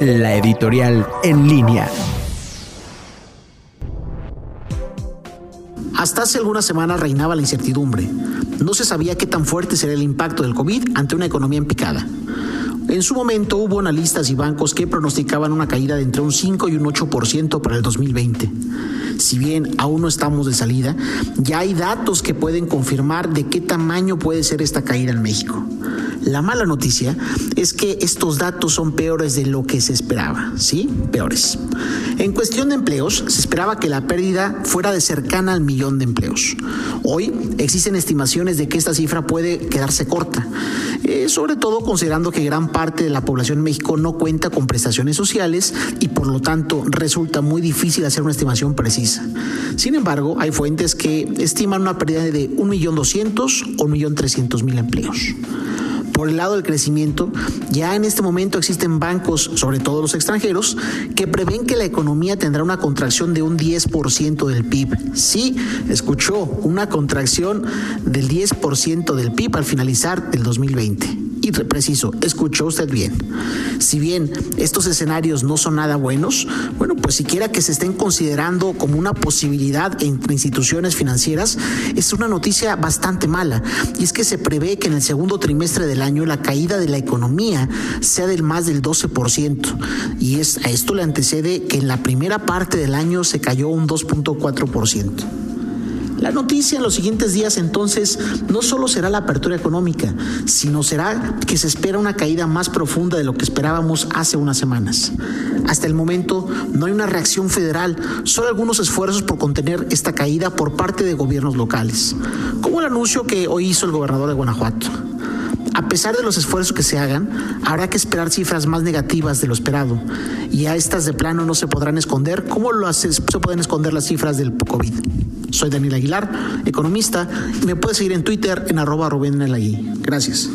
la editorial en línea. Hasta hace algunas semanas reinaba la incertidumbre. No se sabía qué tan fuerte sería el impacto del COVID ante una economía en picada. En su momento hubo analistas y bancos que pronosticaban una caída de entre un 5 y un 8% para el 2020. Si bien aún no estamos de salida, ya hay datos que pueden confirmar de qué tamaño puede ser esta caída en México. La mala noticia es que estos datos son peores de lo que se esperaba, ¿sí? Peores. En cuestión de empleos, se esperaba que la pérdida fuera de cercana al millón de empleos. Hoy existen estimaciones de que esta cifra puede quedarse corta, sobre todo considerando que gran parte de la población en México no cuenta con prestaciones sociales y por lo tanto resulta muy difícil hacer una estimación precisa. Sin embargo, hay fuentes que estiman una pérdida de 1.200.000 o 1.300.000 empleos por el lado del crecimiento, ya en este momento existen bancos, sobre todo los extranjeros, que prevén que la economía tendrá una contracción de un 10% del PIB. Sí, escuchó, una contracción del 10% del PIB al finalizar el 2020. Y preciso, escuchó usted bien. Si bien estos escenarios no son nada buenos, bueno, pues siquiera que se estén considerando como una posibilidad entre instituciones financieras, es una noticia bastante mala. Y es que se prevé que en el segundo trimestre del año la caída de la economía sea del más del 12%. Y es, a esto le antecede que en la primera parte del año se cayó un 2.4%. La noticia en los siguientes días entonces no solo será la apertura económica, sino será que se espera una caída más profunda de lo que esperábamos hace unas semanas. Hasta el momento no hay una reacción federal, solo algunos esfuerzos por contener esta caída por parte de gobiernos locales, como el anuncio que hoy hizo el gobernador de Guanajuato. A pesar de los esfuerzos que se hagan, habrá que esperar cifras más negativas de lo esperado, y a estas de plano no se podrán esconder como lo se pueden esconder las cifras del COVID. Soy Daniel Aguilar, economista, y me puedes seguir en Twitter en arroba Rubén Gracias.